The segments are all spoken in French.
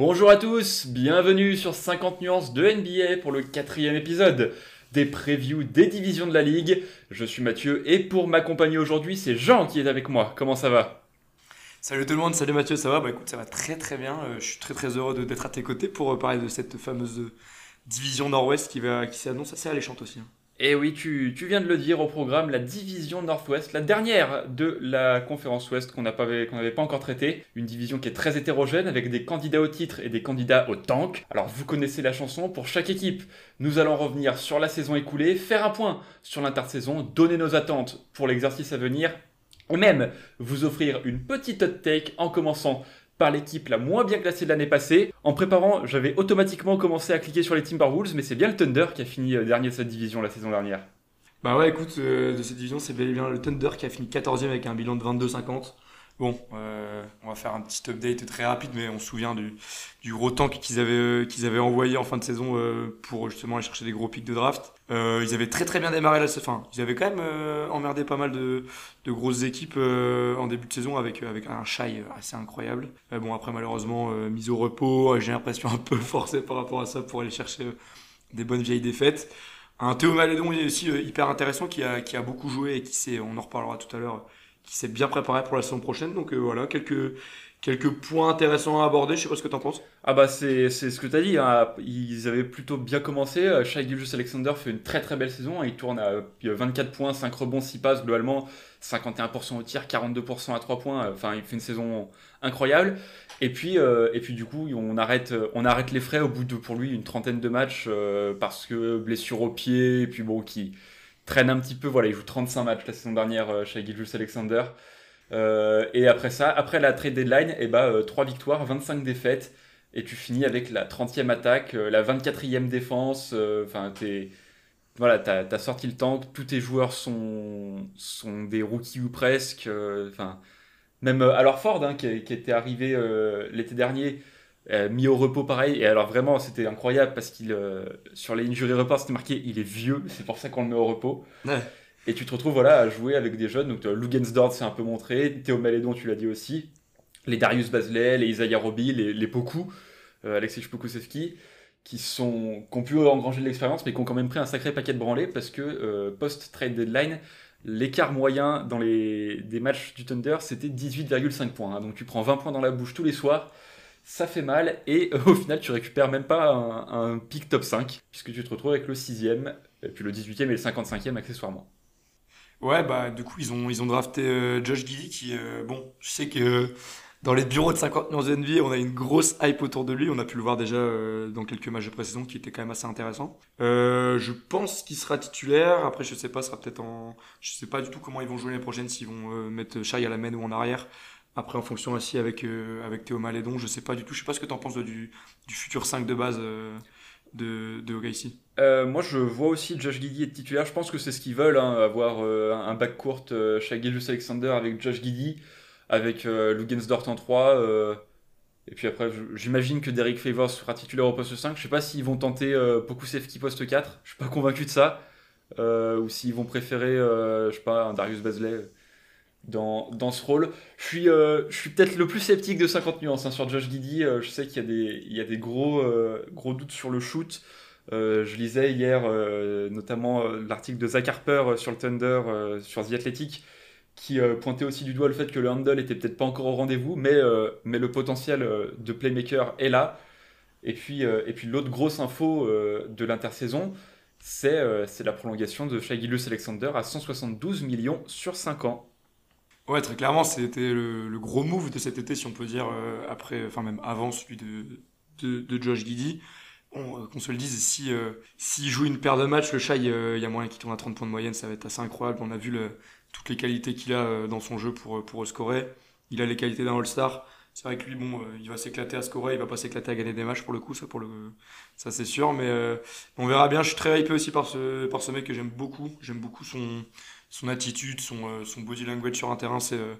Bonjour à tous, bienvenue sur 50 nuances de NBA pour le quatrième épisode des previews des divisions de la Ligue. Je suis Mathieu et pour m'accompagner aujourd'hui, c'est Jean qui est avec moi. Comment ça va? Salut tout le monde, salut Mathieu, ça va? Bah écoute, ça va très très bien. Euh, je suis très très heureux d'être à tes côtés pour euh, parler de cette fameuse division Nord-Ouest qui, qui s'annonce assez alléchante aussi. hein. Et oui, tu, viens de le dire au programme, la division Nord-Ouest, la dernière de la conférence Ouest qu'on n'avait pas encore traitée. Une division qui est très hétérogène avec des candidats au titre et des candidats au tank. Alors vous connaissez la chanson, pour chaque équipe, nous allons revenir sur la saison écoulée, faire un point sur l'intersaison, donner nos attentes pour l'exercice à venir et même vous offrir une petite hot take en commençant par l'équipe la moins bien classée de l'année passée. En préparant, j'avais automatiquement commencé à cliquer sur les Timberwolves, mais c'est bien le Thunder qui a fini euh, dernier de cette division la saison dernière. Bah ouais, écoute, euh, de cette division, c'est bien le Thunder qui a fini 14e avec un bilan de 22-50. Bon, euh, on va faire un petit update très rapide, mais on se souvient du, gros tank qu'ils avaient, euh, qu'ils avaient envoyé en fin de saison euh, pour justement aller chercher des gros pics de draft. Ils avaient très très bien démarré la fin. Ils avaient quand même emmerdé pas mal de, grosses équipes en début de saison avec, un shy assez incroyable. Bon, après, malheureusement, mise au repos, j'ai l'impression un peu forcé par rapport à ça pour aller chercher des bonnes vieilles défaites. Un Théo Malédon aussi hyper intéressant qui a, beaucoup joué et qui s'est, on en reparlera tout à l'heure, qui s'est bien préparé pour la saison prochaine. Donc euh, voilà, quelques, quelques points intéressants à aborder. Je sais pas ce que t'en penses. Ah bah c'est ce que t'as dit, hein. ils avaient plutôt bien commencé, Euh, Shai Alexander fait une très très belle saison, il tourne à euh, 24 points, 5 rebonds, 6 passes globalement, 51% au tir, 42% à 3 points, euh, enfin il fait une saison incroyable. Et puis, euh, et puis du coup on arrête, euh, on arrête les frais au bout de pour lui une trentaine de matchs euh, parce que blessure au pied, et puis bon qui traîne un petit peu, voilà il joue 35 matchs la saison dernière euh, Shai Gilgeous Alexander. Euh, et après ça, après la trade deadline, et bah, 3 victoires, 25 défaites. Et tu finis avec la 30e attaque, euh, la 24e défense. euh, Enfin. Voilà, t'as as sorti le tank, tous tes joueurs sont, sont des rookies ou presque. euh, Enfin, même euh, alors Ford, hein, qui, était arrivé euh, l'été dernier, euh, mis au repos pareil. Et alors vraiment, c'était incroyable parce qu'il euh, sur les injury reports, c'était marqué il est vieux, c'est pour ça qu'on le met au repos. Ouais. Et tu te retrouves voilà, à jouer avec des jeunes. Donc, euh, Lugensdorf s'est un peu montré. Théo Malédon, tu l'as dit aussi. Les Darius Bazley, les Isaiah Roby, les, les Poku, euh, Alexei Pokusevski, qui, sont, qui ont pu engranger de l'expérience, mais qui ont quand même pris un sacré paquet de branlés parce que euh, post-trade deadline, l'écart moyen dans les des matchs du Thunder, c'était 18,5 points. hein. Donc, tu prends 20 points dans la bouche tous les soirs. Ça fait mal et euh, au final tu récupères même pas un, un pick top 5 puisque tu te retrouves avec le 6ème, et puis le 18ème et le 55ème accessoirement. Ouais, bah du coup ils ont ils ont drafté euh, Josh Giddy qui euh, bon, je sais que dans les bureaux de 50 nuances de NBA, on a une grosse hype autour de lui. On a pu le voir déjà dans quelques matchs de pré-saison qui étaient quand même assez intéressants. Je pense qu'il sera titulaire. Après, je sais pas, sera peut-être en. Je sais pas du tout comment ils vont jouer l'année prochaine, s'ils vont mettre Shai à la main ou en arrière. Après, en fonction aussi avec euh, avec Théo Malédon, je sais pas du tout. Je sais pas ce que t'en penses de- du du futur 5 de base euh, de de OKC. Euh, moi, je vois aussi Josh Giddy être titulaire. Je pense que c'est ce qu'ils veulent, hein, avoir euh, un back court Shai Gilgeous-Alexander avec Josh Giddy, avec Lugensdort en 3. euh, et puis après, j'imagine que Derek Favors sera titulaire au poste 5. Je sais pas s'ils vont tenter Pokusevski poste 4. Je suis pas convaincu de ça. Ou s'ils vont préférer, je sais pas, un Darius Bazley dans, dans ce rôle. Je suis, euh, je suis peut-être le plus sceptique de 50 nuances hein, sur Josh Giddy. Euh, je sais qu'il y a des, il y a des gros, euh, gros doutes sur le shoot. Je lisais hier notamment l'article de Zach Harper sur le Thunder, sur The Athletic, qui pointait aussi du doigt le fait que le handle était peut-être pas encore au rendez-vous, mais, mais le potentiel de playmaker est là. Et puis, et puis l'autre grosse info de l'intersaison, c'est la prolongation de Shai Gilgeous-Alexander à 172 millions sur 5 ans. Ouais, très clairement, c'était le, gros move de cet été, si on peut dire, euh, après, enfin même avant celui de, de, Josh Giddy. Euh, qu'on se le dise, si euh, s'il joue une paire de matchs, le euh, il y a moyen qu'il tourne à 30 points de moyenne, ça va être assez incroyable. On a vu toutes les qualités qu'il a dans son jeu pour, pour scorer. Il a les qualités d'un All-Star. C'est vrai que lui, bon, il va s'éclater à scorer, il va pas s'éclater à gagner des matchs pour le coup, ça, le, ça c'est sûr. Mais on verra bien. Je suis très hypé aussi par ce, par ce mec que j'aime beaucoup. J'aime beaucoup son, son attitude, son, euh, son body language sur un terrain. C'est, euh,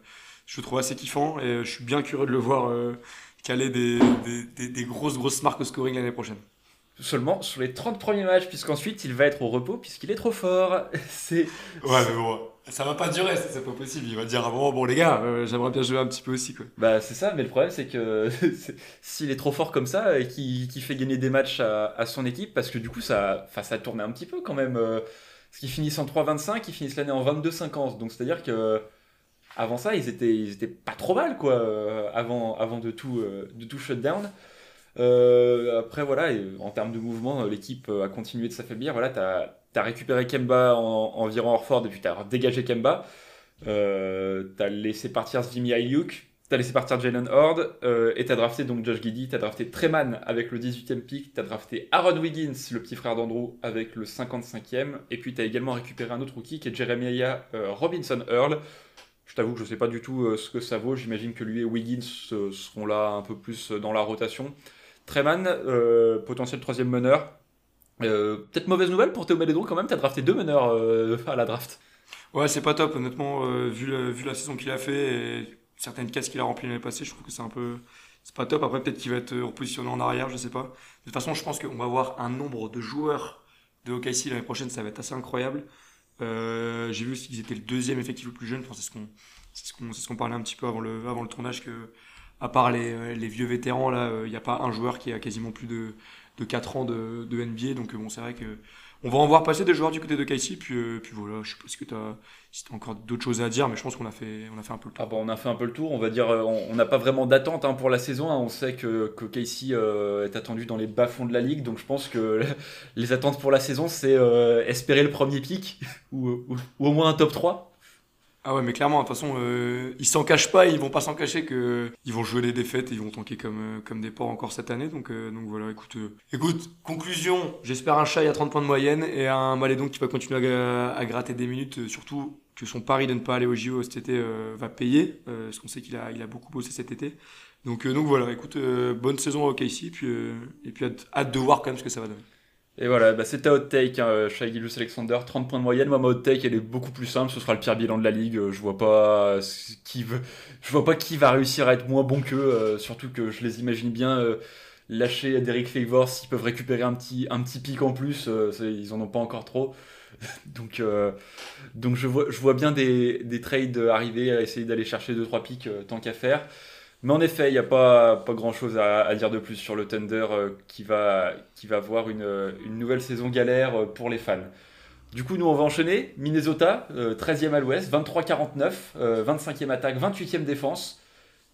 je le trouve assez kiffant et euh, je suis bien curieux de le voir caler des, des, des, des grosses, grosses marques au scoring l'année prochaine. Seulement sur les 30 premiers matchs, puisqu'ensuite il va être au repos, puisqu'il est trop fort. C'est Ouais, mais bon. Ça va pas durer, c'est pas possible. Il va dire à un moment, bon les gars, euh, j'aimerais bien jouer un petit peu aussi. Quoi. Bah c'est ça, mais le problème c'est que s'il est trop fort comme ça et qu'il fait gagner des matchs à, son équipe, parce que du coup ça, ça tournait un petit peu quand même. Euh, parce qu'ils finissent en 3-25, ils finissent l'année en 22-50. Donc c'est-à-dire que avant ça, ils étaient, ils étaient pas trop mal quoi, euh, avant, avant de tout, de tout shutdown. après voilà, en termes de mouvement, l'équipe a continué de s'affaiblir. Voilà, t'as T'as récupéré Kemba en, environ Orford et puis t'as dégagé Kemba. Euh, t'as laissé partir Zvimi Ayuk, t'as laissé partir Jalen Horde euh, et t'as drafté donc Josh Giddy, t'as drafté Treman avec le 18e pick, t'as drafté Aaron Wiggins, le petit frère d'Andrew, avec le 55e, et puis t'as également récupéré un autre rookie qui est Jeremiah euh, Robinson Earl. Je t'avoue que je sais pas du tout euh, ce que ça vaut, j'imagine que lui et Wiggins seront là un peu plus dans la rotation. Treman, potentiel troisième meneur, euh, peut-être mauvaise nouvelle pour Théo Malédon quand même, tu as drafté deux meneurs euh, à la draft. Ouais, c'est pas top, honnêtement, euh, vu, vu la saison qu'il a fait et certaines cases qu'il a remplies l'année passée, je trouve que c'est un peu. C'est pas top. Après, peut-être qu'il va être repositionné en arrière, je sais pas. De toute façon, je pense qu'on va avoir un nombre de joueurs de OKC l'année prochaine, ça va être assez incroyable. J'ai vu qu'ils étaient le deuxième effectif le plus jeune, enfin, c'est ce qu'on ce qu'on ce parlait un petit peu avant le, avant le tournage, que à part les, les vieux vétérans, là, il n'y a pas un joueur qui a quasiment plus de de 4 ans de, de NBA. Donc bon, c'est vrai que on va en voir passer des joueurs du côté de Casey. Puis, euh, puis voilà, je sais pas si tu as, si encore d'autres choses à dire, mais je pense qu'on a fait, on a fait un peu le tour. Ah bon, on a fait un peu le tour. On va dire, euh, on n'a pas vraiment d'attente hein, pour la saison. Hein. On sait que, que euh, est attendu dans les bas-fonds de la ligue. Donc je pense que les attentes pour la saison, c'est espérer le premier pic ou, ou, ou, au moins un top 3. Ah ouais, mais clairement, de toute façon, euh, ils s'en cachent pas, ils vont pas s'en cacher que ils vont jouer les défaites, et ils vont tanker comme euh, comme des porcs encore cette année. Donc euh, donc voilà, écoute, euh, écoute, conclusion, j'espère un chat à 30 points de moyenne et un Malédon qui va continuer à, à gratter des minutes, surtout que son pari de ne pas aller au JO cet été va payer, parce qu'on sait qu'il a il a beaucoup bossé cet été. Donc donc voilà, écoute, bonne saison au KC, puis et puis hâte, hâte de voir quand même ce que ça va donner. Et voilà, bah c'était hot take, hein, Shai Alexander, 30 points de moyenne. Moi, ma hot take, elle est beaucoup plus simple. Ce sera le pire bilan de la ligue. Euh, je vois pas qui veut, je vois pas qui va réussir à être moins bon qu'eux. Euh, surtout que je les imagine bien euh, lâcher Derek Favors s'ils peuvent récupérer un petit, un petit pic en plus. ils en ont pas encore trop. donc, donc je vois, je vois bien des, des trades arriver à essayer d'aller chercher 2-3 pics tant qu'à faire. Mais en effet, il n'y a pas, pas grand-chose à, dire de plus sur le Thunder euh, qui, va, qui va avoir une, une, nouvelle saison galère euh, pour les fans. Du coup, nous, on va enchaîner. Minnesota, 13e euh, à l'ouest, 23-49, 25e attaque, 28e défense.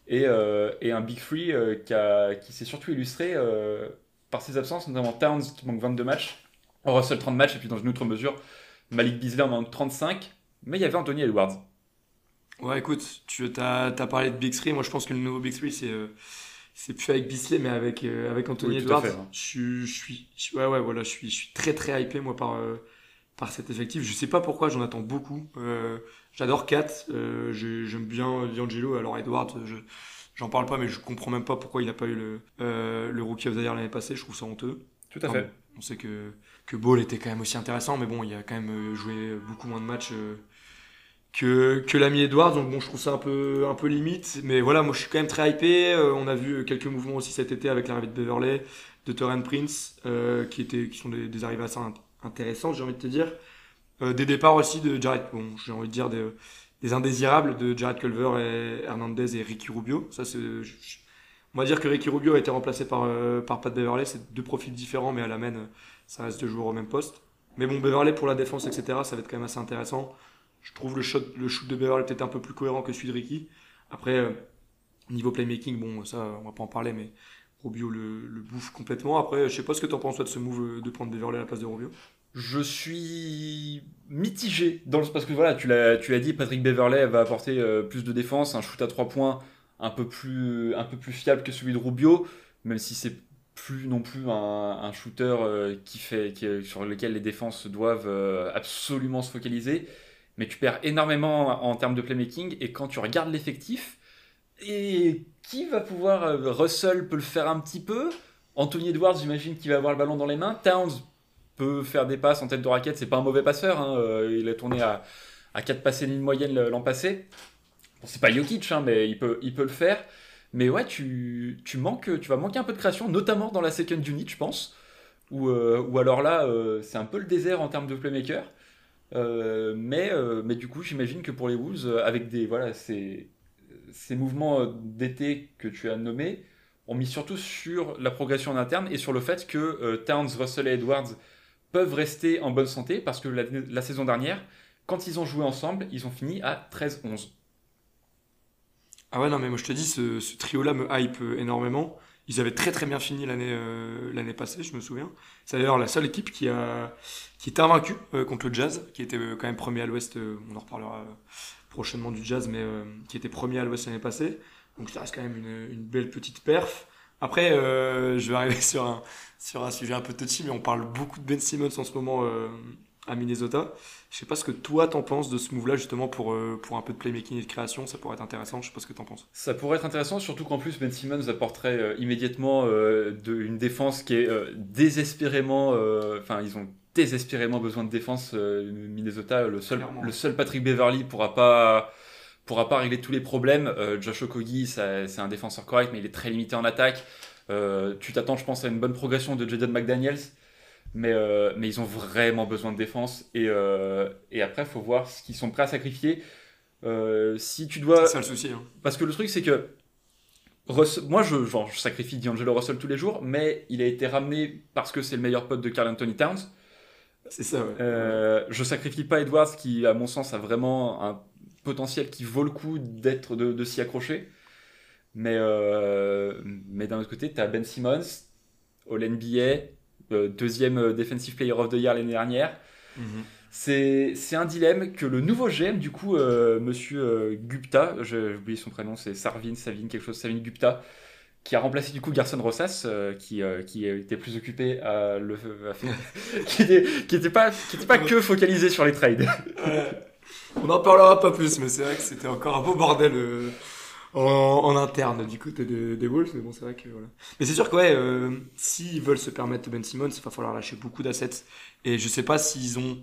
Et, et un Big Free qui, qui s'est surtout illustré par ses absences, notamment Towns qui manque 22 matchs, Russell 30 matchs, et puis dans une autre mesure, Malik Beasley en manque 35. Mais il y avait Anthony Edwards. Ouais, écoute, tu as, as, parlé de Big Three. Moi, je pense que le nouveau Big Three, c'est euh, c'est plus avec Bisley, mais avec, euh, avec Anthony Edwards. Hein. Je, je, suis, je, ouais, ouais, voilà, je suis, je suis très, très hypé, moi, par, euh, par cet effectif. Je sais pas pourquoi, j'en attends beaucoup. J'adore Kat. J'aime bien D'Angelo. Alors, Edwards, je. J'en parle pas, mais je comprends même pas pourquoi il n'a pas eu le, le Rookie of the Year l'année passée. Je trouve ça honteux. Tout à fait. on sait que, que Ball était quand même aussi intéressant, mais bon, il a quand même joué beaucoup moins de matchs que, que l'ami Edwards. Donc bon, je trouve ça un peu, un peu limite. Mais voilà, moi je suis quand même très hypé. Euh, on a vu quelques mouvements aussi cet été avec l'arrivée de Beverley, de Torrent Prince, euh, qui, étaient, qui sont des, des arrivées assez intéressantes, j'ai envie de te dire. Euh, des départs aussi de Jared, bon, j'ai envie de dire des, des, indésirables de Jared Culver et Hernandez et Ricky Rubio. Ça, c'est, on va dire que Ricky Rubio a été remplacé par, par Pat Beverley. C'est deux profils différents, mais à la main, ça reste deux joueurs au même poste. Mais bon, Beverley pour la défense, etc., ça va être quand même assez intéressant. Je trouve le, shoot de Beverly peut-être un peu plus cohérent que celui de Ricky. Après, euh, niveau playmaking, bon, ça, on va pas en parler, mais Rubio le, bouffe complètement. Après, je sais pas ce que tu en penses, toi, de ce move de prendre Beverly à la place de Rubio. Je suis mitigé dans le... parce que voilà, tu l'as, dit, Patrick Beverley va apporter euh, plus de défense, un shoot à 3 points un peu plus, fiable que celui de Rubio, même si c'est plus non plus un, shooter euh, qui fait, sur lequel les défenses doivent absolument se focaliser mais tu perds énormément en termes de playmaking. Et quand tu regardes l'effectif, et qui va pouvoir. Euh, Russell peut le faire un petit peu? Anthony Edwards, j'imagine qu'il va avoir le ballon dans les mains. Towns peut faire des passes en tête de raquette. C'est pas un mauvais passeur. Hein. Euh, il a tourné à, à 4 passés ligne moyenne l'an passé. C'est pas Jokic, hein, mais il peut, le faire. Mais ouais, tu, tu, manques, tu vas manquer un peu de création, notamment dans la second unit, je pense. Ou, euh, alors là, c'est un peu le désert en termes de playmaker. Mais, mais du coup, j'imagine que pour les Wolves, avec des, voilà, ces, ces mouvements d'été que tu as nommés, on mise surtout sur la progression en interne et sur le fait que Towns, Russell et Edwards peuvent rester en bonne santé parce que la, saison dernière, quand ils ont joué ensemble, ils ont fini à 13-11. Ah ouais, non, mais moi je te dis, ce, trio-là me hype énormément. Ils avaient très très bien fini l'année euh, l'année passée, je me souviens. C'est d'ailleurs la seule équipe qui a qui était invaincue euh, contre le Jazz, qui était euh, quand même premier à l'Ouest. on en reparlera prochainement du Jazz, mais qui était premier à l'Ouest l'année passée. Donc ça reste quand même une, une belle petite perf. Après, je vais arriver sur un sur un sujet un peu touchy, mais on parle beaucoup de Ben Simmons en ce moment à Minnesota. Je sais pas ce que toi t'en penses de ce move-là justement pour, euh, pour un peu de playmaking et de création, ça pourrait être intéressant. Je sais pas ce que t'en penses. Ça pourrait être intéressant, surtout qu'en plus Ben Simmons apporterait euh, immédiatement euh, de, une défense qui est désespérément, enfin ils ont désespérément besoin de défense. Minnesota, le seul, le seul Patrick Beverly pourra pas pourra pas régler tous les problèmes. Josh Okogie, c'est un défenseur correct, mais il est très limité en attaque. tu t'attends, je pense, à une bonne progression de Jaden McDaniels. Mais, euh, mais ils ont vraiment besoin de défense. Et, euh, et après, il faut voir ce qu'ils sont prêts à sacrifier. Euh, si tu dois. C'est ça le souci. Hein. Parce que le truc, c'est que. Moi, je, genre, je sacrifie D'Angelo Russell tous les jours, mais il a été ramené parce que c'est le meilleur pote de Carl Anthony Towns. C'est ça, ouais. je sacrifie pas Edwards, qui, à mon sens, a vraiment un potentiel qui vaut le coup d'être de, de s'y accrocher. Mais, mais d'un autre côté, tu as Ben Simmons, All NBA, euh, deuxième euh, Defensive Player of the Year l'année dernière. Mhm. C'est un dilemme que le nouveau GM, du coup, euh, monsieur Gupta, j'ai oublié son prénom, c'est Sarvin, Savin, quelque chose, Savin Gupta, qui a remplacé du coup Garson Rosas, qui, qui était plus occupé à le. qui, était, qui était pas, qui était pas que focalisé sur les trades. On n'en parlera pas plus, mais c'est vrai que c'était encore un beau bordel en, interne du côté des, Wolves. Mais bon, c'est vrai que voilà. Mais c'est sûr que ouais, euh, s'ils veulent se permettre Ben Simmons, il va falloir lâcher beaucoup d'assets. Et je sais pas s'ils ont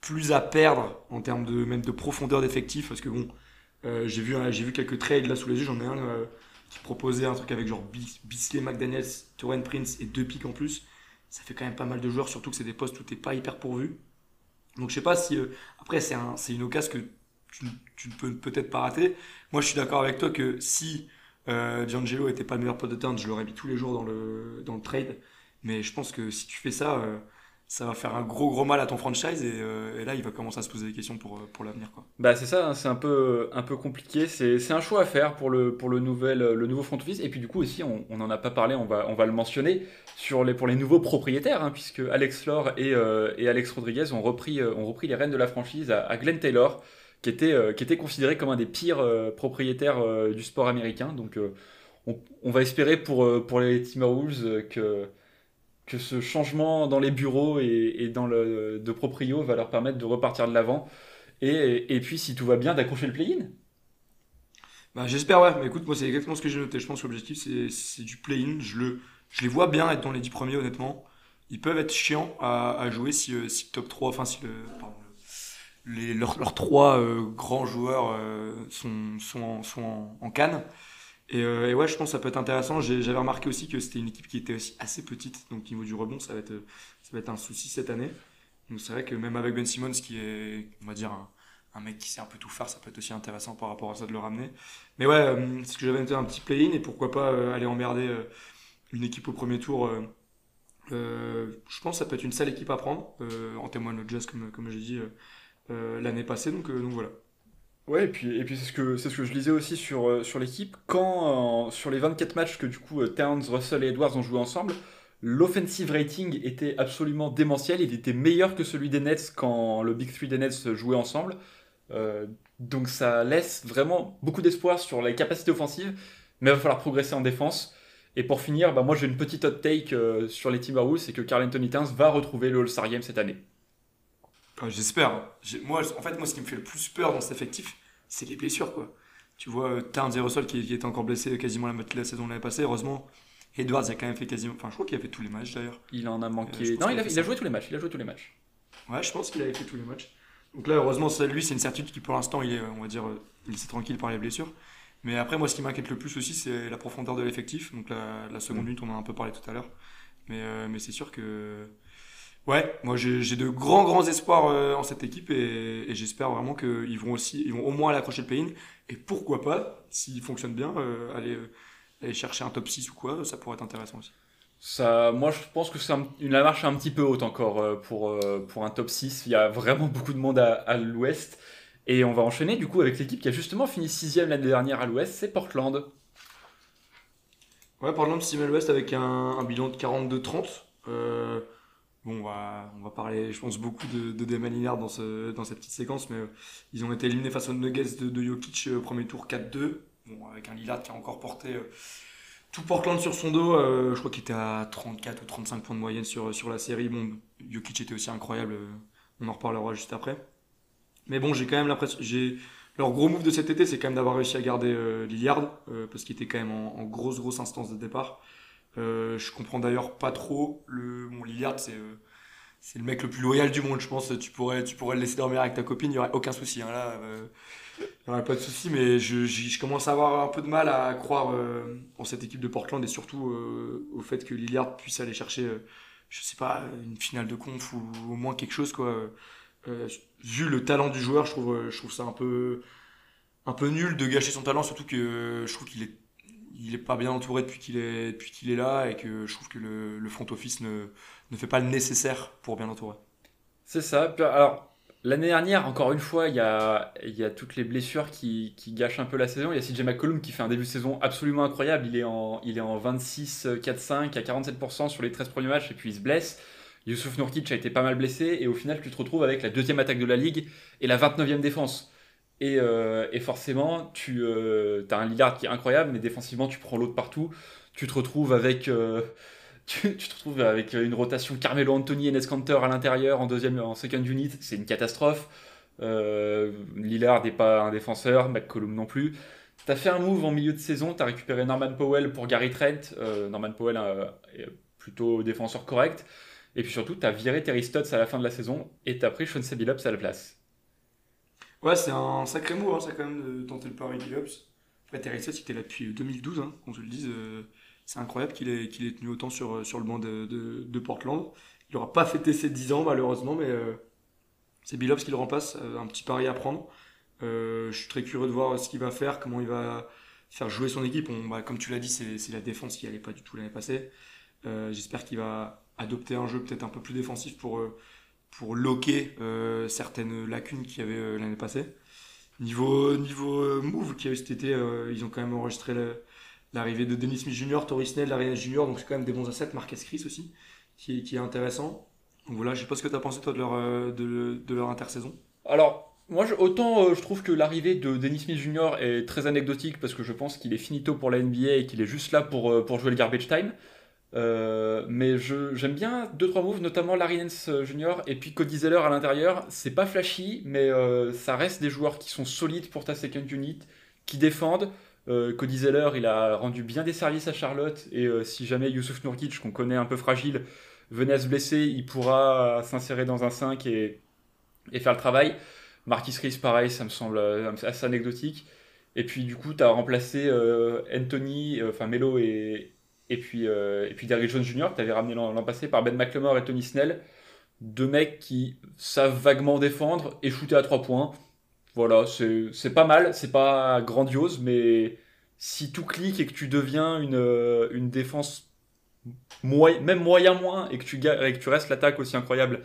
plus à perdre en termes de même de profondeur d'effectif, parce que bon, euh, j'ai vu j'ai vu quelques trades là sous les yeux. J'en ai un euh, qui proposait un truc avec genre Bisley, McDaniels, Torrent Prince et deux pics en plus. Ça fait quand même pas mal de joueurs, surtout que c'est des postes où t'es pas hyper pourvu. Donc je sais pas si après c'est un, c'est une occasion que tu, ne peux peut-être pas rater. Moi, je suis d'accord avec toi que si euh, D'Angelo était pas le meilleur pote de teinte, je l'aurais mis tous les jours dans le, dans le trade. Mais je pense que si tu fais ça, euh, ça va faire un gros gros mal à ton franchise et, euh, là, il va commencer à se poser des questions pour, pour l'avenir. Bah, c'est ça, hein, c'est un peu, un peu compliqué. C'est un choix à faire pour le, pour le, nouvel, le nouveau front office. Et puis, du coup, aussi, on n'en a pas parlé, on va, on va le mentionner sur les, pour les nouveaux propriétaires, hein, puisque Alex Lore et, et Alex Rodriguez ont repris, ont repris les rênes de la franchise à, à Glenn Taylor qui était, euh, qui était considéré comme un des pires euh, propriétaires euh, du sport américain. Donc on, va espérer pour, pour les Timberwolves que, que ce changement dans les bureaux et, dans le, de proprio va leur permettre de repartir de l'avant. Et, et, puis, si tout va bien, d'accrocher le play-in. Bah, J'espère, ouais. Mais écoute, moi, c'est exactement ce que j'ai noté. Je pense que l'objectif, c'est du play-in. Je, le, je les vois bien être dans les 10 premiers, honnêtement. Ils peuvent être chiants à, jouer si, si le top 3, enfin, si le, leurs, trois euh, grands joueurs euh, sont, en, sont canne. Euh, et, ouais, je pense que ça peut être intéressant. J'avais remarqué aussi que c'était une équipe qui était aussi assez petite, donc au niveau du rebond, ça va être, ça va être un souci cette année. Donc c'est vrai que même avec Ben Simmons, qui est, on va dire, un, mec qui sait un peu tout faire, ça peut être aussi intéressant par rapport à ça de le ramener. Mais ouais, c'est ce que j'avais noté un petit play-in et pourquoi pas aller emmerder une équipe au premier tour. je pense que ça peut être une sale équipe à prendre. en témoigne le Jazz, comme, comme j'ai dit euh, l'année passée. Donc, euh, donc voilà. Ouais, et puis, et puis c'est ce que c'est ce que je lisais aussi sur, euh, sur l'équipe. Quand sur les 24 matchs que du coup Towns, Russell et Edwards ont joué ensemble, l'offensive rating était absolument démentiel. Il était meilleur que celui des Nets quand le Big Three des Nets jouait ensemble. donc ça laisse vraiment beaucoup d'espoir sur les capacités offensives, mais il va falloir progresser en défense. Et pour finir, bah moi j'ai une petite hot take sur les Timberwolves, c'est que Carl Anthony Towns va retrouver le All-Star Game cette année. J'espère. Moi, en fait, moi, ce qui me fait le plus peur dans cet effectif, c'est les blessures, quoi. Tu vois, euh, Tarn Zerosol qui, qui était encore blessé quasiment la moitié de la saison l'année passée. Heureusement, Edwards a quand même fait quasiment. Enfin, je crois qu'il a fait tous les matchs d'ailleurs. Il en a manqué. Euh, non, il a, il a, joué tous les matchs. Il a joué tous les matchs. Ouais, je pense qu'il a fait tous les matchs. Donc là, heureusement, lui, c'est une certitude qui, pour l'instant, il est, on va dire, euh, il est tranquille par les blessures. Mais après, moi, ce qui m'inquiète le plus aussi, c'est la profondeur de l'effectif. Donc la, la seconde mm. minute, on en a un peu parlé tout à l'heure. Mais, mais c'est sûr que Ouais, moi j'ai de grands grands espoirs en cette équipe et, j'espère vraiment qu'ils vont aussi, ils vont au moins aller accrocher le play et pourquoi pas, s'il fonctionne bien, aller, aller chercher un top 6 ou quoi, ça pourrait être intéressant aussi. Ça, moi, je pense que c'est une la marche un petit peu haute encore euh, pour, euh, pour un top 6. Il y a vraiment beaucoup de monde à, l'ouest. Et on va enchaîner du coup avec l'équipe qui a justement fini 6 l'année dernière à l'ouest, c'est Portland. Ouais, Portland 6 à l'ouest avec un, bilan de 42-30. Euh, bon, on va, on va parler, je pense, beaucoup de, de Lillard dans, ce, dans cette petite séquence, mais ils ont été éliminés face aux Nuggets de, de Jokic au premier tour 4-2. Bon, avec un Lillard qui a encore porté tout Portland sur son dos, euh, je crois qu'il était à 34 ou 35 points de moyenne sur, la série. Bon, Jokic était aussi incroyable, euh, on en reparlera juste après. Mais bon, j'ai quand même l'impression. Leur gros move de cet été, c'est quand même d'avoir réussi à garder euh, Lillard, parce qu'il était quand même en, grosse, grosse instance de départ. Je comprends d'ailleurs pas trop. Le... Bon, Lillard, c'est c'est le mec le plus loyal du monde, je pense. Tu pourrais, tu pourrais le laisser dormir avec ta copine, il n'y aurait aucun souci. Hein, là, il n'y aurait pas de souci, mais je, je, commence à avoir un peu de mal à croire euh, en cette équipe de Portland et surtout euh, au fait que Lillard puisse aller chercher, euh, je sais pas, une finale de conf ou au moins quelque chose, quoi. vu le talent du joueur, je trouve, je trouve ça un peu, un peu nul de gâcher son talent, surtout que je trouve qu'il est il est pas bien entouré depuis qu'il est, est là et que je trouve que le, le front office ne, ne fait pas le nécessaire pour bien l'entourer. C'est ça. Alors, l'année dernière, encore une fois, il y a, y a toutes les blessures qui, qui, gâchent un peu la saison. Il y a CJ McCollum qui fait un début de saison absolument incroyable. Il est en, il est en 26-4-5 à 47% sur les 13 premiers matchs et puis il se blesse. Youssouf Nourkic a été pas mal blessé et au final, tu te retrouves avec la deuxième attaque de la ligue et la 29e défense. Et, euh, et forcément, tu euh, as un Lillard qui est incroyable, mais défensivement, tu prends l'autre partout. Tu te retrouves avec. Euh, tu, te retrouves avec une rotation Carmelo Anthony et Nescanter à l'intérieur en deuxième, en second unit, c'est une catastrophe. Lillard n'est pas un défenseur, McCollum non plus. Tu as fait un move en milieu de saison, tu as récupéré Norman Powell pour Gary Trent. Norman Powell est plutôt défenseur correct. Et puis surtout, tu as viré Terry Stotts à la fin de la saison et tu as pris Sean Billups à la place. Ouais, c'est un sacré move, hein, ça quand même, de tenter le pari Billups. Après, Terry Stotts, il était là depuis 2012, hein, qu'on se le dise c'est incroyable qu'il ait, qu'il ait tenu autant sur, sur le banc de, de, Portland. Il n'aura pas fêté ses 10 ans malheureusement, mais euh, c'est Billups qui le remplace. Euh, un petit pari à prendre. Euh, je suis très curieux de voir ce qu'il va faire, comment il va faire jouer son équipe. Bah, comme tu l'as dit, c'est, c'est la défense qui n'allait pas du tout l'année passée. j'espère qu'il va adopter un jeu peut-être un peu plus défensif pour, pour loquer certaines lacunes qu'il y avait l'année passée. Niveau, niveau move qu'il y a eu cet été, ils ont quand même enregistré l'arrivée de Denis Smith Jr., Torrey Snell, Larry Jr., donc c'est quand même des bons assets, Marcus Chris aussi, qui, qui est intéressant. Donc voilà, je sais pas ce que tu as pensé toi de leur, euh, de, leur intersaison. Alors, moi, autant euh, je trouve que l'arrivée de Dennis Smith Jr. est très anecdotique parce que je pense qu'il est finito pour la NBA et qu'il est juste là pour, euh, pour jouer le garbage time. Mais j'aime bien deux trois moves, notamment Larry Nance Jr. et puis Cody Zeller à l'intérieur. C'est pas flashy, mais ça reste des joueurs qui sont solides pour ta second unit, qui défendent. Euh, Cody Zeller, il a rendu bien des services à Charlotte. Et euh, si jamais Youssouf Nourkic, qu'on connaît un peu fragile, venait à se blesser, il pourra s'insérer dans un 5 et, faire le travail. Marquis Reese, pareil, ça me semble euh, assez anecdotique. Et puis du coup, tu as remplacé Anthony, enfin Melo et, et puis, et puis Derrick Jones Jr., que tu avais ramené l'an passé par Ben McLemore et Tony Snell. Deux mecs qui savent vaguement défendre et shooter à 3 points. Voilà, c'est pas mal, c'est pas grandiose, mais si tout clique et que tu deviens une, euh, une défense même moyen moins et que tu, que tu restes l'attaque aussi incroyable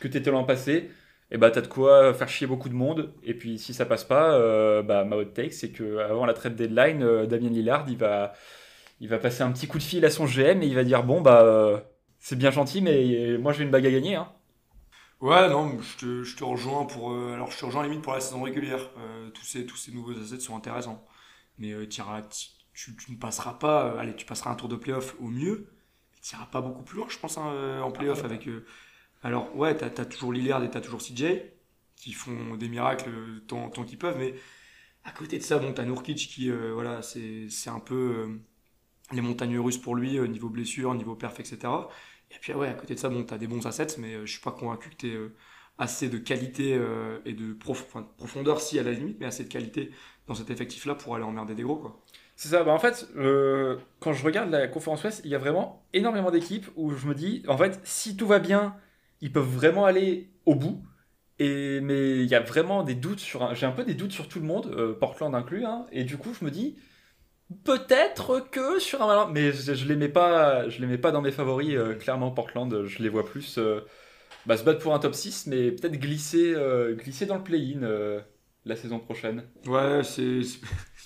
que tu étais l'an passé, et eh bah t'as de quoi faire chier beaucoup de monde. Et puis si ça passe pas, euh, bah, ma hot take c'est que avant la trade deadline, euh, Damien Lillard il va, il va passer un petit coup de fil à son GM et il va dire bon bah c'est bien gentil mais moi j'ai une bague à gagner. Hein. Ouais, non, je te, je te rejoins pour. Euh, alors, je te rejoins limite pour la saison régulière. Euh, tous, ces, tous ces nouveaux assets sont intéressants. Mais euh, tu, tu, ne passeras pas. allez, tu passeras un tour de playoff au mieux. Mais tu iras pas beaucoup plus loin, je pense, hein, en playoff avec. alors, ouais, tu as, toujours Lillard et tu as toujours CJ qui font des miracles tant, tant qu'ils peuvent. Mais à côté de ça, bon, tu as Nurkic qui, voilà, c'est un peu les montagnes russes pour lui, niveau blessure, niveau perf, etc. Et puis, ouais, à côté de ça, bon, tu as des bons assets, mais euh, je suis pas convaincu que tu euh, assez de qualité euh, et de profondeur, si à la limite, mais assez de qualité dans cet effectif-là pour aller emmerder des gros, quoi. C'est ça, bah en fait, quand je regarde la conférence Ouest, il y a vraiment énormément d'équipes où je me dis, en fait, si tout va bien ils peuvent vraiment aller au bout. Et, mais il y a vraiment des doutes sur. J'ai un peu des doutes sur tout le monde, euh, Portland inclus. Hein, et du coup, je me dis, peut-être que sur un Mais je, je les mets pas, je les mets pas dans mes favoris. euh, clairement, Portland, je les vois plus euh, bah, se battre pour un top 6, mais peut-être glisser, euh, glisser dans le play-in euh, la saison prochaine. Ouais, c'est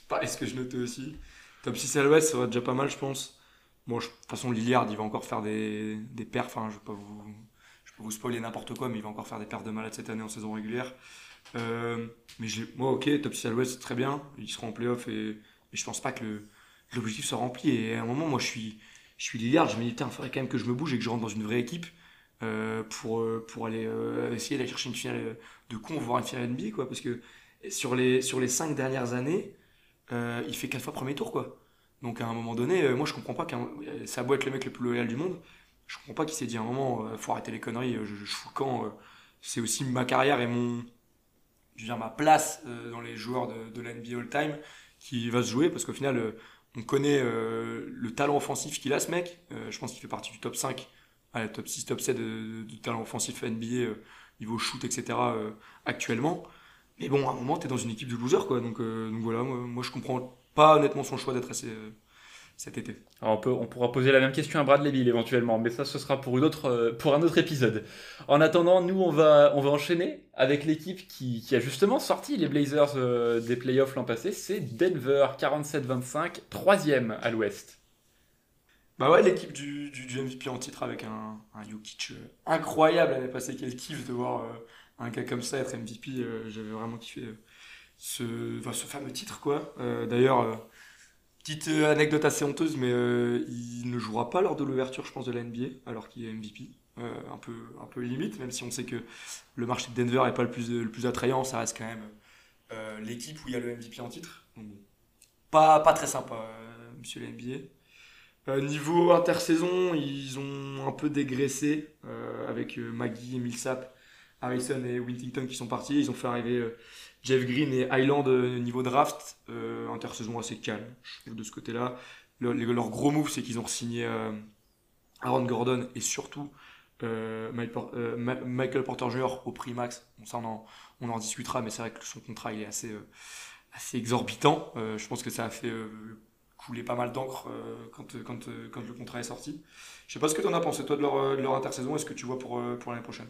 pareil ce que je notais aussi. Top 6 à l'ouest, ça va déjà pas mal, je pense. Bon, de toute façon, Lillard, il va encore faire des, des perfs. Hein, je pas vous, je pas vous spoiler n'importe quoi, mais il va encore faire des perfs de malade cette année en saison régulière. Euh, mais moi, ok, top 6 à l'ouest, très bien. Ils seront en playoff et je pense pas que l'objectif soit rempli. Et à un moment, moi, je suis, je suis Lillard, je me dis, il faudrait quand même que je me bouge et que je rentre dans une vraie équipe euh, pour, euh, pour aller euh, essayer d'aller chercher une finale de con, voire une finale NBA, quoi. Parce que sur les, sur les 5 dernières années, il fait 4 fois premier tour, quoi. Donc à un moment donné, moi je comprends pas qu'un. Ça a beau être le mec le plus loyal du monde, je comprends pas qu'il s'est dit à un moment, faut arrêter les conneries, euh, je, je fous euh, c'est aussi ma carrière et mon. Je veux dire, ma place dans les joueurs de, de la NBA All-Time qui va se jouer parce qu'au final, euh, on connaît euh, le talent offensif qu'il a, ce mec. Euh, je pense qu'il fait partie du top 5, allez, top 6, top 7 de, de- de talent offensif NBA, niveau shoot, etc. actuellement. Mais bon, à un moment, t'es dans une équipe de losers, quoi. Donc, donc voilà, moi, je comprends pas honnêtement son choix d'être assez cet été. Alors on, peut, on pourra poser la même question à Bradley Bill éventuellement, mais ça ce sera pour, une autre, euh, pour un autre épisode. En attendant, nous on va, on va enchaîner avec l'équipe qui, qui a justement sorti les Blazers euh, des playoffs l'an passé, c'est Denver 47-25, troisième à l'ouest. Bah ouais, l'équipe du, du, du MVP en titre avec un, un Jokic euh, incroyable l'année passée. Quel kiff de voir euh, un gars comme ça être MVP. euh, J'avais vraiment kiffé ce, enfin, ce fameux titre, quoi. D'ailleurs, petite euh, anecdote assez honteuse, mais euh, il ne jouera pas lors de l'ouverture, je pense, de la NBA, alors qu'il est MVP. Euh, un, peu, un peu limite, même si on sait que le marché de Denver n'est pas le plus, le plus attrayant, ça reste quand même l'équipe où il y a le MVP en titre. Pas, pas très sympa, monsieur la NBA. Niveau intersaison, ils ont un peu dégraissé avec Maggie, Millsap, Harrison et Wintington qui sont partis. Ils ont fait arriver Jeff Green et Highland euh, niveau draft. Euh, intersaison assez calme, je trouve, de ce côté-là. Le- le- leur gros move, c'est qu'ils ont signé euh, Aaron Gordon et surtout Michael Porter Jr. au prix max. On en, discutera, mais c'est vrai que son contrat il est assez, exorbitant. Je pense que ça a fait couler pas mal d'encre quand, le contrat est sorti. Je sais pas ce que tu en as pensé, toi, de leur, intersaison. Est-ce que tu vois pour l'année prochaine?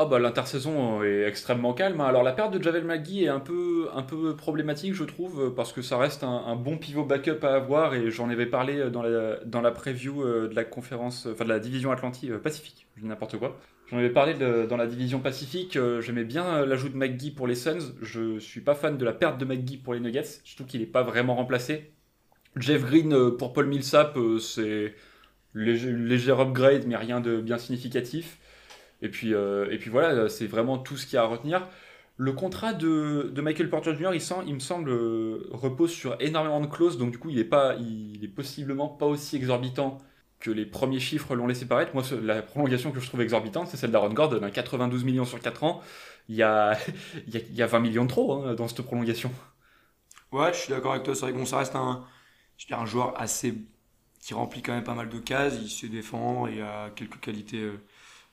Ah bah l'intersaison est extrêmement calme. hein. Alors la perte de Javel McGee est un peu, un peu problématique je trouve parce que ça reste un, bon pivot backup à avoir et j'en avais parlé dans la, dans la preview euh, de la conférence, enfin de la division Atlantique euh, Pacifique, n'importe quoi. J'en avais parlé dans la division Pacifique, euh, j'aimais bien euh, l'ajout de McGee pour les Suns, je suis pas fan de la perte de McGee pour les Nuggets, je trouve qu'il est pas vraiment remplacé. Jeff Green euh, pour Paul Millsap, euh, c'est léger upgrade mais rien de bien significatif. Et puis, euh, et puis voilà, c'est vraiment tout ce qu'il y a à retenir. Le contrat de, de Michael Porter Jr., il, il me semble, euh, repose sur énormément de clauses, donc du coup, il est, pas, il possiblement pas aussi exorbitant que les premiers chiffres l'ont laissé paraître. Moi, la prolongation que je trouve exorbitante, c'est celle d'Aaron Gordon, hein, 92 millions sur 4 ans. Il y a, il y a, il y a 20 millions de trop hein, dans cette prolongation. Ouais, je suis d'accord avec toi. C'est vrai que bon, ça reste un, je dire, un joueur assez qui remplit quand même pas mal de cases. Il se défend et a quelques qualités euh,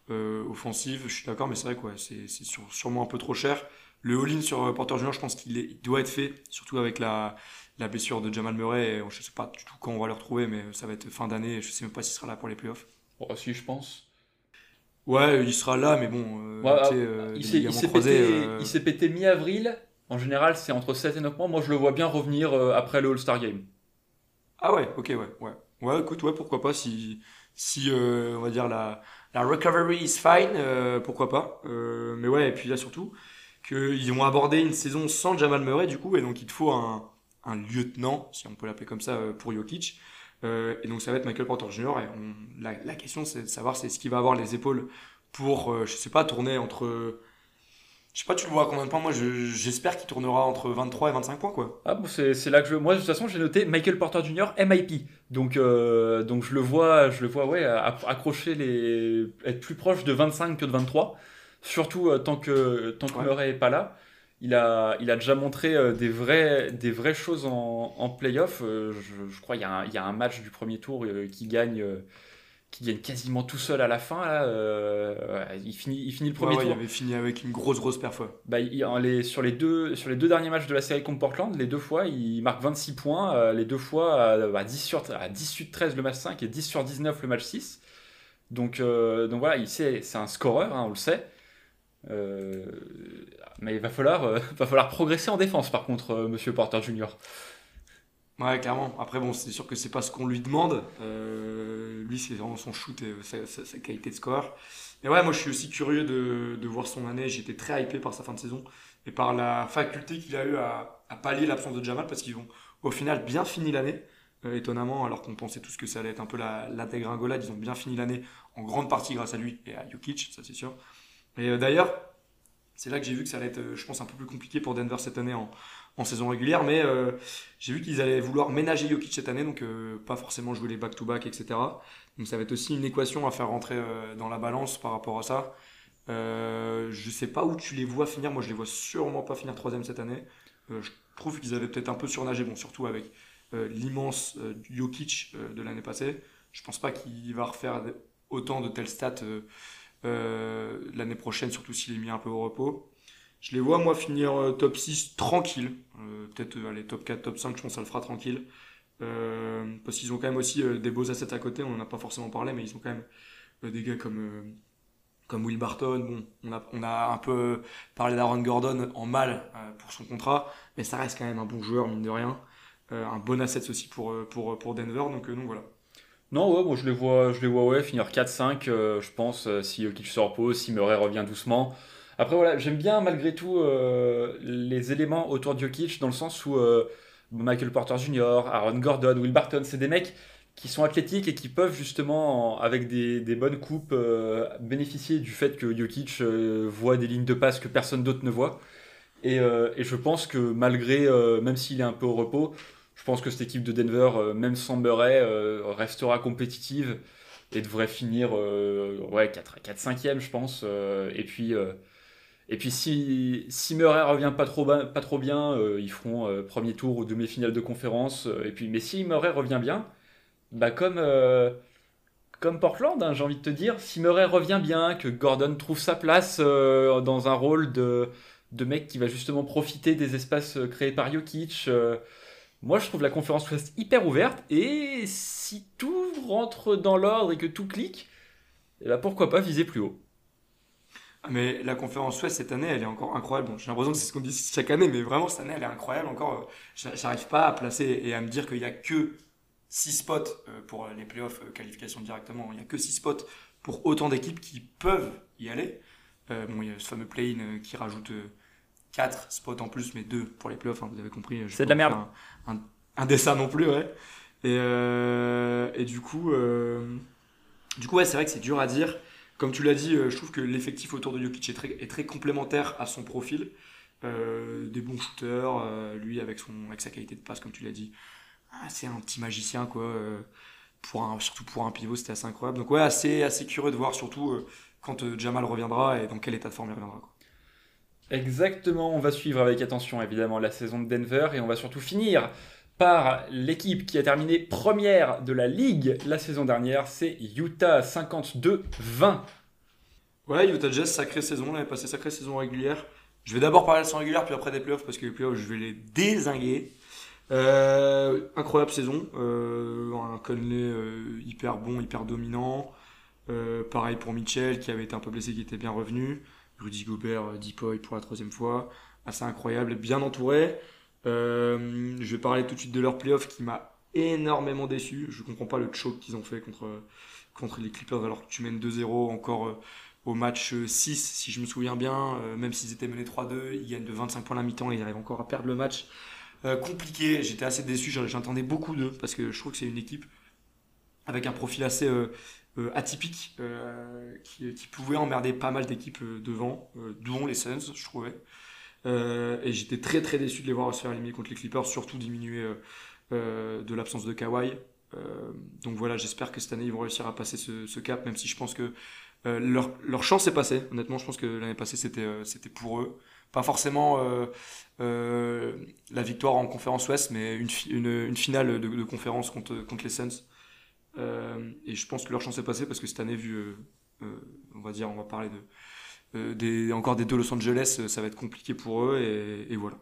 euh, offensives. Je suis d'accord, mais c'est vrai quoi, c'est c'est sûrement un peu trop cher. Le all-in sur euh, Porter Junior, je pense qu'il il doit être fait, surtout avec la, la blessure de Jamal Murray. Je sais pas du tout quand on va le retrouver, mais ça va être fin d'année. Je sais même pas s'il sera là pour les playoffs. Bon, si, je pense. Ouais, il sera là, mais bon, Ouais, euh, Il s'est- pété, euh, mi-avril. En général, c'est entre 7 et 9 mois. Moi, je le vois bien revenir euh, après le All-Star Game. Ah ouais, ok, ouais, ouais. Ouais, écoute, ouais, pourquoi pas, si, si euh, on va dire, la, la recovery is fine, euh, pourquoi pas. Euh, mais ouais, et puis là, surtout, qu'ils vont aborder une saison sans Jamal Murray, du coup, et donc il te faut un, lieutenant, si on peut l'appeler comme ça, euh, pour Jokic. Et donc ça va être Michael Porter Jr. Et la, question, c'est de savoir c'est ce qu'il va avoir les épaules pour, je sais pas, tourner entre... Je sais pas, tu le vois à combien de points Moi, je- j'espère qu'il tournera entre 23 et 25 points, quoi. Ah bon, c'est là que je. Moi, de toute façon, j'ai noté Michael Porter Jr. MIP. Donc, euh, donc je le vois, je le vois, ouais, accrocher les, être plus proche de 25 que de 23. Surtout euh, tant que tant que Ouais. Murray est pas là. Il a, il a déjà montré euh, des vraies, des vraies choses en, en playoff. Je, je crois qu'il y, a un- il y a un match du premier tour qui gagne, qui gagne quasiment tout seul à la fin. Là, euh, il, finit, il finit le premier tour. il avait fini avec une grosse, grosse perf. Bah, les, sur, les deux, sur les deux derniers matchs de la série contre Portland, les deux fois, il marque 26 points. Euh, les deux fois à, 10 sur, à 18 13 le match 5 et 10 sur 19 le match 6. Donc, euh, donc voilà, c'est un scoreur, hein, on le sait. mais il va falloir, va falloir progresser en défense, par contre, Monsieur Porter Jr. Ouais, clairement. Après, bon, c'est sûr que c'est pas ce qu'on lui demande. Euh, lui, c'est vraiment son shoot et sa, qualité de score. Mais ouais, moi, je suis aussi curieux de, de voir son année. J'étais très hypé par sa fin de saison et par la faculté qu'il a eu à, à pallier l'absence de Jamal parce qu'ils ont au final bien fini l'année. Euh, étonnamment, alors qu'on pensait tous que ça allait être un peu la, la dégringolade, ils ont bien fini l'année en grande partie grâce à lui et à Jokic, ça c'est sûr. Et euh, d'ailleurs, c'est là que j'ai vu que ça allait être, je pense, un peu plus compliqué pour Denver cette année en, en saison régulière, mais euh, j'ai vu qu'ils allaient vouloir ménager Jokic cette année, donc euh, pas forcément jouer les back-to-back, etc. Donc ça va être aussi une équation à faire rentrer euh, dans la balance par rapport à ça. je sais pas où tu les vois finir, moi je les vois sûrement pas finir troisième cette année. je trouve qu'ils avaient peut-être un peu surnagé, bon surtout avec l'immense Jokic de l'année passée. Je pense pas qu'il va refaire autant de telles stats l'année prochaine, surtout s'il est mis un peu au repos. Je les vois, moi, finir euh, top 6 tranquille. Euh, peut-être, euh, allez, top 4, top 5, je pense que ça le fera tranquille. parce qu'ils ont quand même aussi des beaux assets à côté, on n'en a pas forcément parlé, mais ils ont quand même des gars comme, comme Will Barton. Bon, on a, on a un peu parlé d'Aaron Gordon en mal pour son contrat, mais ça reste quand même un bon joueur, mine de rien. un bon asset aussi pour, pour, pour Denver, donc, donc voilà. Non, ouais, bon, je les vois, je les vois ouais, finir 4-5, je pense, si Kill se repose, si Murray revient doucement. Après, voilà, j'aime bien malgré tout euh, les éléments autour de Jokic dans le sens où euh, Michael Porter Jr., Aaron Gordon, Will Barton, c'est des mecs qui sont athlétiques et qui peuvent justement, avec des, bonnes coupes, euh, bénéficier du fait que Jokic voit des lignes de passe que personne d'autre ne voit. Et, je pense que malgré, même s'il est un peu au repos, je pense que cette équipe de Denver, même sans Murray, restera compétitive et devrait finir ouais, 4-5e, je pense. et puis. Et puis si, si Murray revient pas trop, pas trop bien, euh, ils feront euh, premier tour ou demi-finale de conférence. Euh, et puis, mais si Murray revient bien, bah comme, comme Portland, hein, j'ai envie de te dire, si Murray revient bien, que Gordon trouve sa place dans un rôle de, de mec qui va justement profiter des espaces créés par Jokic, moi je trouve la conférence Ouest hyper ouverte. Et si tout rentre dans l'ordre et que tout clique, bah pourquoi pas viser plus haut. Mais la conférence Ouest cette année, elle est encore incroyable. Bon, j'ai l'impression que c'est ce qu'on dit chaque année, mais vraiment cette année, elle est incroyable. Encore, euh, j'arrive pas à placer et à me dire qu'il y a que 6 spots euh, pour les playoffs euh, qualification directement. Il y a que 6 spots pour autant d'équipes qui peuvent y aller. bon, il y a ce fameux play-in qui rajoute 4 spots en plus, mais 2 pour les playoffs. Hein, vous avez compris. C'est de la merde. Un, un, dessin non plus, ouais. Et, et du coup, du coup, ouais, c'est vrai que c'est dur à dire. Comme tu l'as dit, euh, je trouve que l'effectif autour de Jokic est très, complémentaire à son profil. Euh, des bons shooters, euh, lui avec, son, sa qualité de passe, comme tu l'as dit. Ah, c'est un petit magicien, quoi. pour surtout pour un pivot, c'était assez incroyable. Donc, ouais, assez, curieux de voir, surtout quand Jamal reviendra et dans quel état de forme il reviendra. Exactement, on va suivre avec attention évidemment la saison de Denver et on va surtout finir par l'équipe qui a terminé première de la ligue la saison dernière, c'est Utah 52-20. Ouais, Utah Jazz, sacrée saison, on avait passé sacrée saison régulière. Je vais d'abord parler de saison régulière, puis après des playoffs, parce que les playoffs, je vais les désinguer. Euh, incroyable saison. Euh, un Conley euh, hyper bon, hyper dominant. pareil pour Mitchell, qui avait été un peu blessé, qui était bien revenu. Rudy Gobert, Deepoy pour la troisième fois. Assez incroyable, bien entouré. Euh, je vais parler tout de suite de leur playoff qui m'a énormément déçu. Je ne comprends pas le choke qu'ils ont fait contre, contre les Clippers alors que tu mènes 2-0 encore euh, au match 6, si je me souviens bien. Euh, même s'ils étaient menés 3-2, ils gagnent de 25 points la mi-temps et ils arrivent encore à perdre le match. compliqué, j'étais assez déçu, j'entendais beaucoup d'eux parce que je trouve que c'est une équipe avec un profil assez atypique qui, qui, pouvait emmerder pas mal d'équipes devant, dont les Suns, je trouvais. Euh, et j'étais très très déçu de les voir se faire éliminer contre les Clippers, surtout diminuer euh, euh, de l'absence de Kawhi. donc voilà, j'espère que cette année ils vont réussir à passer ce, cap, même si je pense que leur, chance est passée. Honnêtement, je pense que l'année passée c'était c'était pour eux. Pas forcément la victoire en conférence Ouest, mais une, une, finale de, de, conférence contre, contre les Suns. et je pense que leur chance est passée parce que cette année, vu, on va dire, on va parler de, des, encore des deux Los Angeles, ça va être compliqué pour eux et voilà.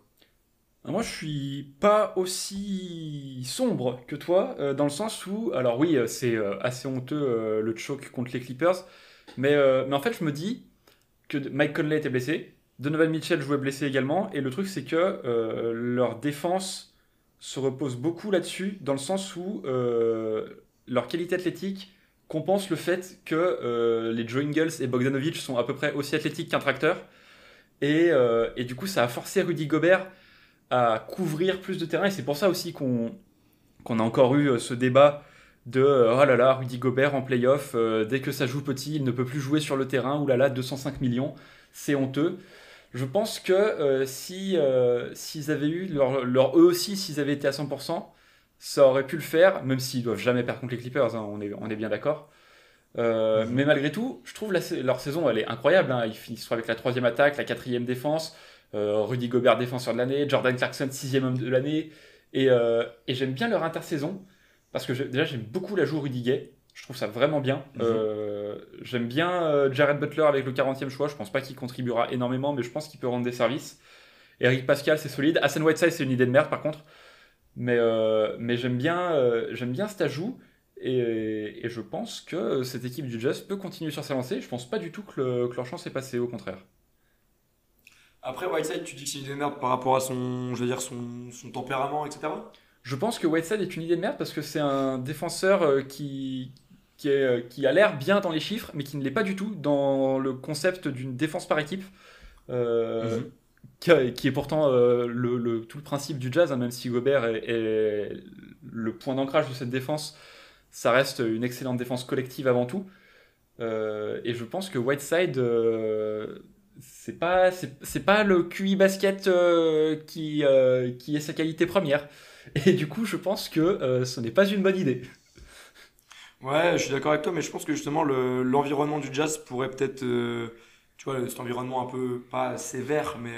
Moi, je suis pas aussi sombre que toi, euh, dans le sens où, alors oui, euh, c'est euh, assez honteux le choke contre les Clippers, mais en fait, je me dis que Mike Conley était blessé, Donovan Mitchell jouait blessé également, et le truc, c'est que leur défense se repose beaucoup là-dessus, dans le sens où leur qualité athlétique compense le fait que les Joe Ingles et Bogdanovic sont à peu près aussi athlétiques qu'un tracteur, et, et du coup, ça a forcé Rudy Gobert à couvrir plus de terrain. Et c'est pour ça aussi qu'on a encore eu euh, ce débat de euh, oh là là, Rudy Gobert en playoff, euh, dès que ça joue petit, il ne peut plus jouer sur le terrain, ou là là, 205 millions, c'est honteux. Je pense que si s'ils avaient eu leur, eux aussi, s'ils avaient été à 100%, ça aurait pu le faire, même s'ils doivent jamais perdre contre les Clippers, hein, on, est, on est bien d'accord. Mhm. Mais malgré tout, je trouve leur saison elle est incroyable. Hein. Ils finissent avec la troisième attaque, la quatrième défense. Euh, Rudy Gobert défenseur de l'année, Jordan Clarkson sixième homme de l'année. Et, euh, et j'aime bien leur intersaison parce que déjà j'aime beaucoup la joue Rudy Gay. Je trouve ça vraiment bien. Mhm. Euh, j'aime bien Jared Butler avec le 40e choix. Je pense pas qu'il contribuera énormément, mais je pense qu'il peut rendre des services. Eric Pascal, c'est solide. Hassan Whiteside, c'est une idée de merde par contre. Mais, mais j'aime bien, j'aime bien cet ajout. Et, et, je pense que cette équipe du Jazz peut continuer sur sa lancée. Je pense pas du tout que, que leur chance est passée, au contraire. Après, Whiteside, tu dis que c'est une idée de merde par rapport à son, je veux dire, son, son tempérament, etc. Je pense que Whiteside est une idée de merde parce que c'est un défenseur euh, qui, qui, est, euh, qui a l'air bien dans les chiffres, mais qui ne l'est pas du tout dans le concept d'une défense par équipe. Euh, mhm. Qui, est pourtant le, tout le principe du jazz, hein, même si Gobert est, le point d'ancrage de cette défense, ça reste une excellente défense collective avant tout. et je pense que Whiteside c'est pas c'est pas le QI basket euh, qui euh, qui est sa qualité première et du coup je pense que euh, ce n'est pas une bonne idée ouais je suis d'accord avec toi mais je pense que justement l'environnement du jazz pourrait peut-être tu vois cet environnement un peu pas sévère mais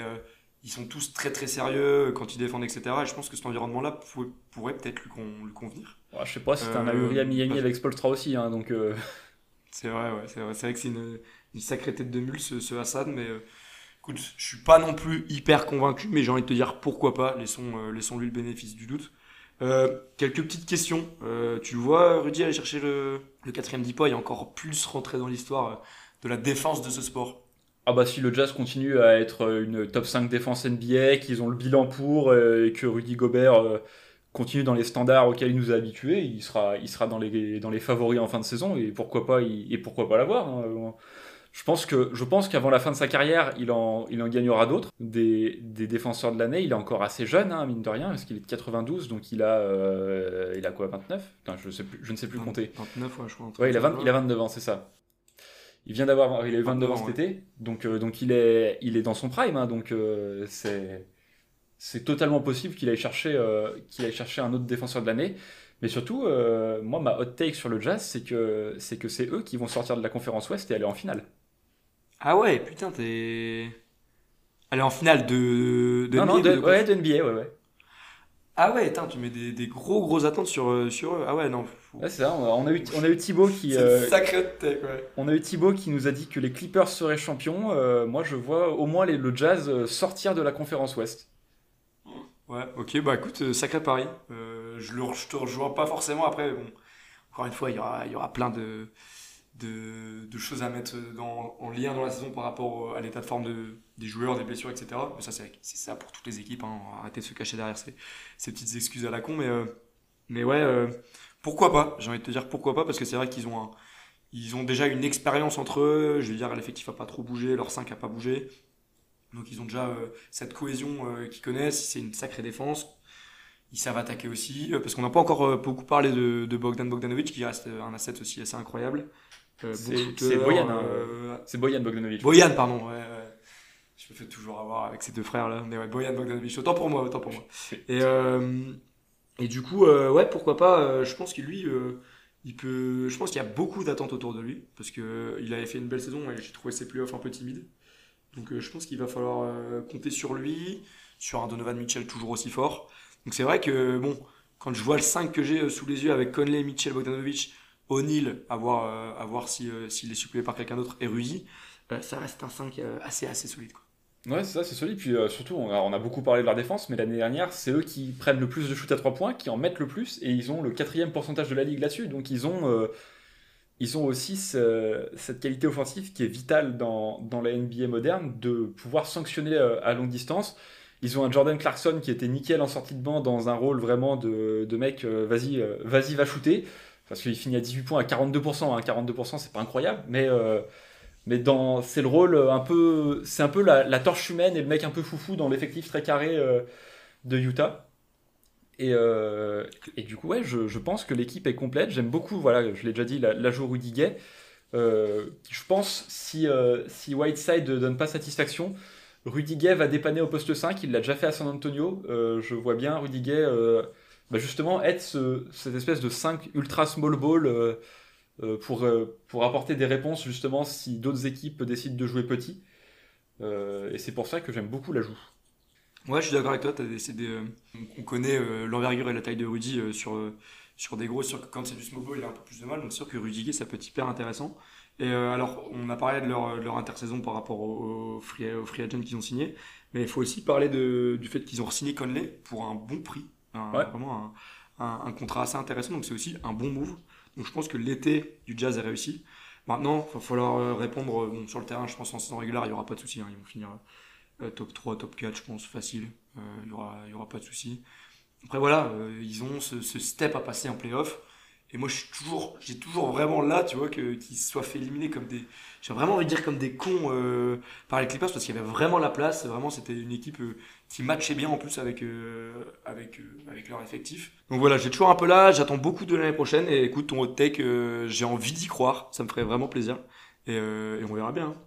ils sont tous très très sérieux quand ils défendent etc et je pense que cet environnement là pourrait, peut-être lui, convenir ouais, je sais pas si c'est un ahuri à Miami avec Spolstra aussi hein, donc c'est vrai ouais c'est vrai c'est vrai que c'est une une sacrée tête de mule ce, ce Hassan, mais euh, écoute, je suis pas non plus hyper convaincu, mais j'ai envie de te dire pourquoi pas, laissons, euh, laissons lui le bénéfice du doute. Euh, quelques petites questions. tu vois, Rudy aller chercher le, le quatrième depot et encore plus rentrer dans l'histoire de la défense de ce sport. Ah bah si le Jazz continue à être une top 5 défense NBA, qu'ils ont le bilan pour et que Rudy Gobert continue dans les standards auxquels il nous a habitués, il sera, il sera dans, les, dans les favoris en fin de saison et pourquoi pas, et pourquoi pas l'avoir. Hein. Je pense que je pense qu'avant la fin de sa carrière, il en, il en gagnera d'autres. Des, des, défenseurs de l'année, il est encore assez jeune, hein, mine de rien, parce qu'il est de 92, donc il a, euh, il a quoi, 29 je, sais plus, je ne sais plus compter. 29, ouais, je crois. Ouais, il a, il a 29 ans, c'est ça. Il vient d'avoir, il a eu 22 ans cet été, donc, euh, donc il, est, il est dans son prime, hein, donc euh, c'est, c'est totalement possible qu'il aille, chercher, qu'il aille chercher un autre défenseur de l'année. Mais surtout, moi, ma hot take sur le Jazz, c'est que c'est que c'est eux qui vont sortir de la conférence Ouest et aller en finale. Ah ouais, putain, t'es. Est en finale de, de non, NBA, non, de, ouais, de NBA, ouais, ouais. Ah ouais, tu mets des, des, gros gros attentes sur, euh, sur eux. Ah ouais, non. Ouais, c'est ça, on a eu, on a eu Thibaut qui. c'est euh, sacré tech, ouais. On a eu Thibaut qui nous a dit que les Clippers seraient champions. Euh, moi, je vois au moins les, le Jazz sortir de la conférence Ouest. Ouais, ok, bah écoute, sacré pari. je, le, je te rejoins pas forcément. Après, bon, encore une fois, il y aura, il y aura plein de de, choses à mettre dans, en lien dans la saison par rapport à l'état de forme de, des joueurs, des blessures, etc. Mais ça, c'est ça pour toutes les équipes. Hein. Arrêtez de se cacher derrière ces, ces petites excuses à la con. Mais, euh, mais ouais, euh, pourquoi pas? J'ai envie de te dire pourquoi pas, parce que c'est vrai qu'ils ont, ils ont déjà une expérience entre eux. Je veux dire, l'effectif a pas trop bougé, leur 5 a pas bougé. Donc ils ont déjà euh, cette cohésion qu'ils connaissent. C'est une sacrée défense. Ils savent attaquer aussi. parce qu'on n'a pas encore beaucoup parlé de, de Bogdan Bogdanovic, qui reste un asset aussi assez incroyable. C'est Boyan, hein. c'est Boyan Bogdanovic. Boyan, pardon. Ouais, Je me fais toujours avoir avec ces deux frères là. Mais ouais, Boyan Bogdanovic. Autant pour moi, autant pour moi. Et, euh, et du coup, ouais, pourquoi pas. je pense que lui, il peut. Je pense qu'il y a beaucoup d'attentes autour de lui parce que il avait fait une belle saison et j'ai trouvé ses playoffs un peu timides. Donc je pense qu'il va falloir compter sur lui, sur un Donovan Mitchell toujours aussi fort. Donc c'est vrai que bon, quand je vois le 5 que j'ai sous les yeux avec Conley, Mitchell, Bogdanovic, O'Neill, à voir, à voir s'il est suppléé par quelqu'un d'autre, et Rudy, ça reste un 5 assez, assez solide. Quoi. Ouais, c'est ça, c'est solide. Puis surtout, on a, beaucoup parlé de leur défense, mais l'année dernière, c'est eux qui prennent le plus de shoot à 3 points, qui en mettent le plus, et ils ont le quatrième pourcentage de la ligue là-dessus. Donc ils ont, ils ont aussi cette qualité offensive qui est vitale dans, la NBA moderne, de pouvoir sanctionner à longue distance. Ils ont un Jordan Clarkson qui était nickel en sortie de banc dans un rôle vraiment de, de mec, euh, vas-y, euh, vas-y, va shooter. Parce qu'il finit à 18 points à 42%. Hein. 42%, c'est pas incroyable, mais, euh, mais dans, c'est le rôle un peu, c'est un peu la, torche humaine et le mec un peu foufou dans l'effectif très carré de Utah. Et, et, du coup, ouais, je, je pense que l'équipe est complète. J'aime beaucoup, voilà, je l'ai déjà dit, l'ajout Rudy Gay. je pense si, si Whiteside ne donne pas satisfaction, Rudy Gay va dépanner au poste 5, il l'a déjà fait à San Antonio. Euh, je vois bien Rudy Gay euh, bah, justement être cette espèce de 5 ultra small ball euh, pour, pour apporter des réponses justement si d'autres équipes décident de jouer petit. et c'est pour ça que j'aime beaucoup l'ajout. Ouais, je suis d'accord avec toi. on connaît l'envergure et la taille de Rudy sur, sur des gros. Sur, quand c'est du ball, il a un peu plus de mal. Donc, c'est sûr que Rudy Gay, ça peut être hyper intéressant. Et euh, alors, on a parlé de leur, leur intersaison par rapport aux, free, free agents qu'ils ont signé, mais il faut aussi parler de, du fait qu'ils ont signé Conley pour un bon prix, vraiment un, un, contrat assez intéressant, donc c'est aussi un bon move. Donc je pense que l'été du Jazz est réussi. Maintenant, il va falloir euh, répondre bon, sur le terrain, je pense en saison régulière, il n'y aura pas de souci, hein. ils vont finir euh, top 3, top 4, je pense, facile, il n'y aura, aura pas de souci. Après voilà, ils ont ce, ce, step à passer en playoff. Et moi, je suis toujours, j'ai toujours vraiment là, tu vois, que, qu'ils soient fait éliminer comme des, j'ai vraiment envie de dire comme des cons euh, par les Clippers parce qu'il y avait vraiment la place. Vraiment, c'était une équipe euh, qui matchait bien en plus avec, euh, avec, avec leur effectif. Donc voilà, j'ai toujours un peu là, j'attends beaucoup de l'année prochaine. Et écoute, ton hot take, j'ai envie d'y croire. Ça me ferait vraiment plaisir. Et, on verra bien. Hein.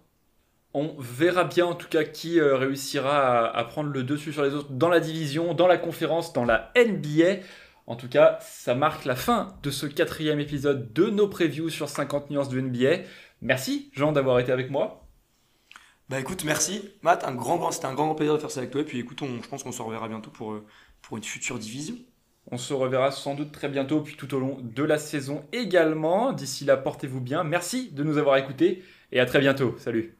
On verra bien en tout cas qui réussira à prendre le dessus sur les autres dans la division, dans la conférence, dans la NBA. En tout cas, ça marque la fin de ce quatrième épisode de nos previews sur 50 nuances de NBA. Merci Jean d'avoir été avec moi. Bah écoute, merci Matt, un grand, grand, c'était un grand, grand plaisir de faire ça avec toi. Et puis écoute, je pense qu'on se reverra bientôt pour, euh, pour une future division. On se reverra sans doute très bientôt, puis tout au long de la saison également. D'ici là, portez-vous bien. Merci de nous avoir écoutés et à très bientôt. Salut.